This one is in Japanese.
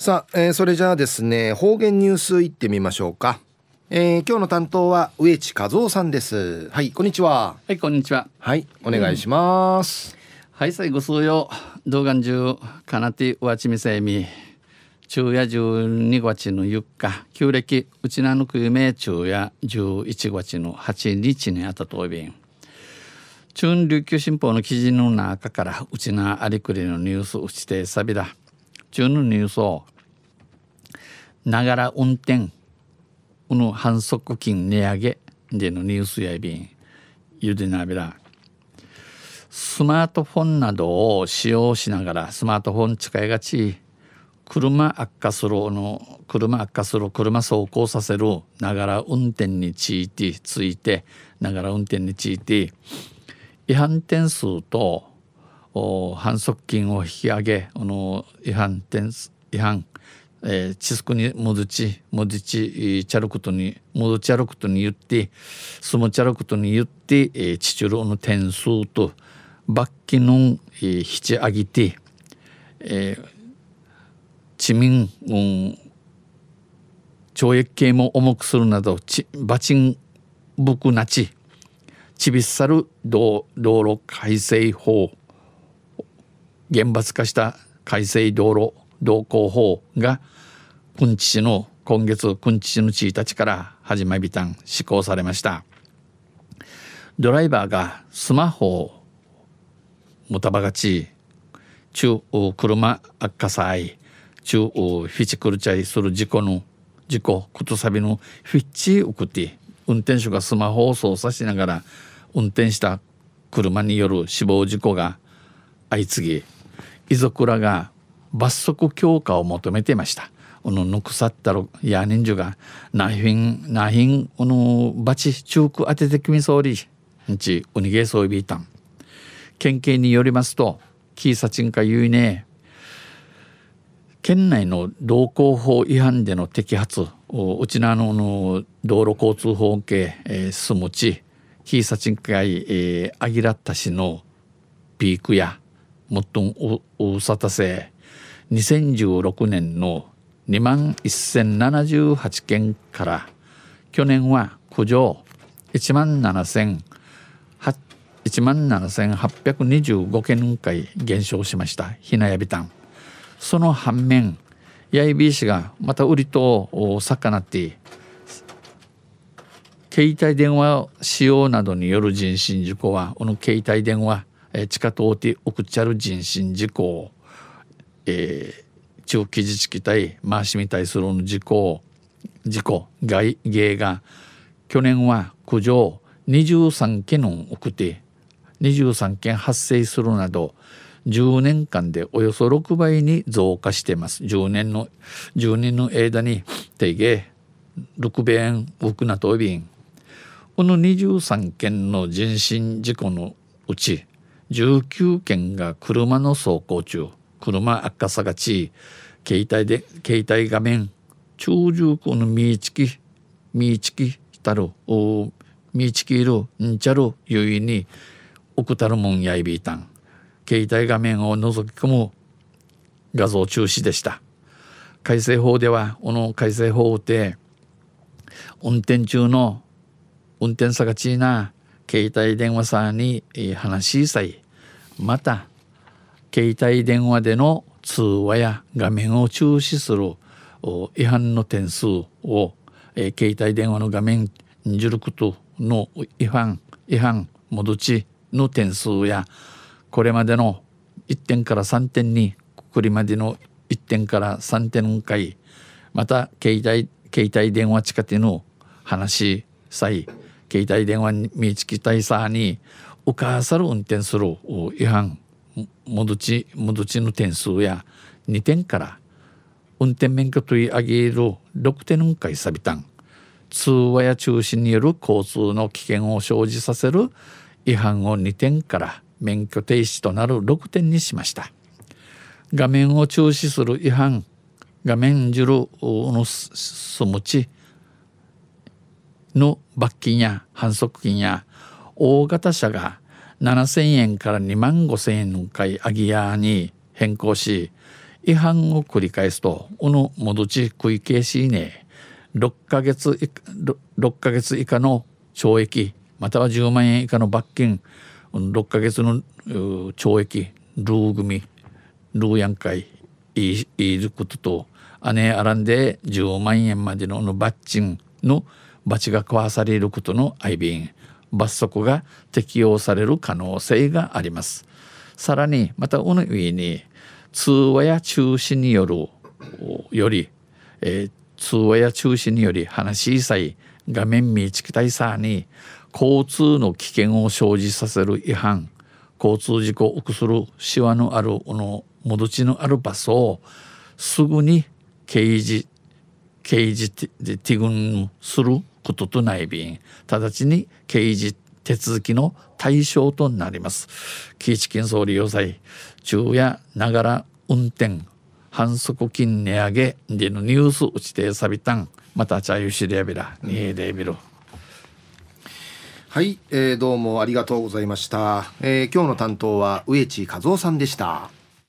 さあ、えー、それじゃあですね方言ニュースいってみましょうか、えー、今日の担当は植地和夫さんです。はいこんにちは。はいこんにちは。はいお願いします、うん、はい最後数曜動画中かなてわちみせみ昼夜12月の4日旧暦うちなぬくゆめ昼夜11月の8日にあたとびん中琉球新報の記事の中からうちなありくりのニュースうちてさびだ中のニュースをながら運転この反則金値上げでのニュースやびんゆでなびらスマートフォンなどを使用しながらスマートフォン使いがち車悪化するの車悪化する車走行させるながら運転についてついてながら運転について違反点数と反則金を引き上げあの違反点違反えー、チスクに戻ち戻ちチャルクトに戻チャルクトに言ってスモチャルクトに言って、えー、チチュロの点数と罰金の、えー、引き上げて、えー、地民、うん、懲役刑も重くするなどち罰金ぶくなちちびっさる道道路改正法厳罰化した改正道路道交法が君知の今月君知の1日から始まりたん施行されました。ドライバーがスマホをもたばがち中車悪化災中フィチクルチャイする事故の事故ことさびのフィッチ送って運転手がスマホを操作しながら運転した車による死亡事故が相次ぎ遺族らが罰則強化を求めていました。このぬくさったろや人数がなひんなひんこのバチ中区当ててきみそうりんちおにげそうびいたん県警によりますとキーサチンか言うね県内の道交法違反での摘発うちなのの道路交通法系、えー、すむちキーサチンかい、えー、あぎらったしのピークやもっとんうさたせ2016年の2万1078件から去年は苦情1万7 1万7825件回減少しましたひなやびたんその反面やいびいしがまた売りと魚って携帯電話使用などによる人身事故はこの携帯電話地下通って送っちゃる人身事故えー、中期自治期体回しに対する事故事故外芸が去年は苦情23件の送って23件発生するなど10年間でおよそ6倍に増加しています。10年の10年の間に定芸6弁多くなとびん。この23件の人身事故のうち19件が車の走行中。車赤さがち携帯で携帯画面中重工のみいちきみいちきたるおみいちきいるんちゃるゆいにおくたるもんやいびいたん。携帯画面を覗き込む画像中止でした。改正法ではこの改正法で運転中の運転さがちな携帯電話さんに話しさいまた携帯電話での通話や画面を中止する違反の点数を、携帯電話の画面にじることの違反違反戻ちの点数やこれまでの1点から3点にくりまでの1点から3点回また携帯携帯電話近くの話さい携帯電話に見つきたいさにおかさる運転する違反戻ち戻ちの点数や2点から運転免許取り上げる6点回さびたん。通話や中止による交通の危険を生じさせる違反を2点から免許停止となる6点にしました。画面を中止する違反。画面じるのすむちの罰金や反則金や大型車が7,000円から2万5,000円の回アギアに変更し違反を繰り返すとこの戻ち食い消しね6ヶ月以下 6, 6ヶ月以下の懲役または10万円以下の罰金。6ヶ月の懲役ルー組ルーヤン会いいることと姉あらんで10万円までのの罰金の罰が交わされることの相便。罰則が適用される可能性があります。さらにまたこの上に通話や中止によるより、えー、通話や中止により話しさい画面見ちきたいさに交通の危険を生じさせる違反交通事故を起するしわのあるこの戻ちのある場所をすぐに刑事刑事ティグンすることとない便直ちに刑事手続きの対象となります。キーチ金総理要塞昼夜ながら運転反則金値上げでのニュース打ちてさびたんまた茶湯しでやびらにえでびるはい、えー、どうもありがとうございました、えー、今日の担当は植地和夫さんでした。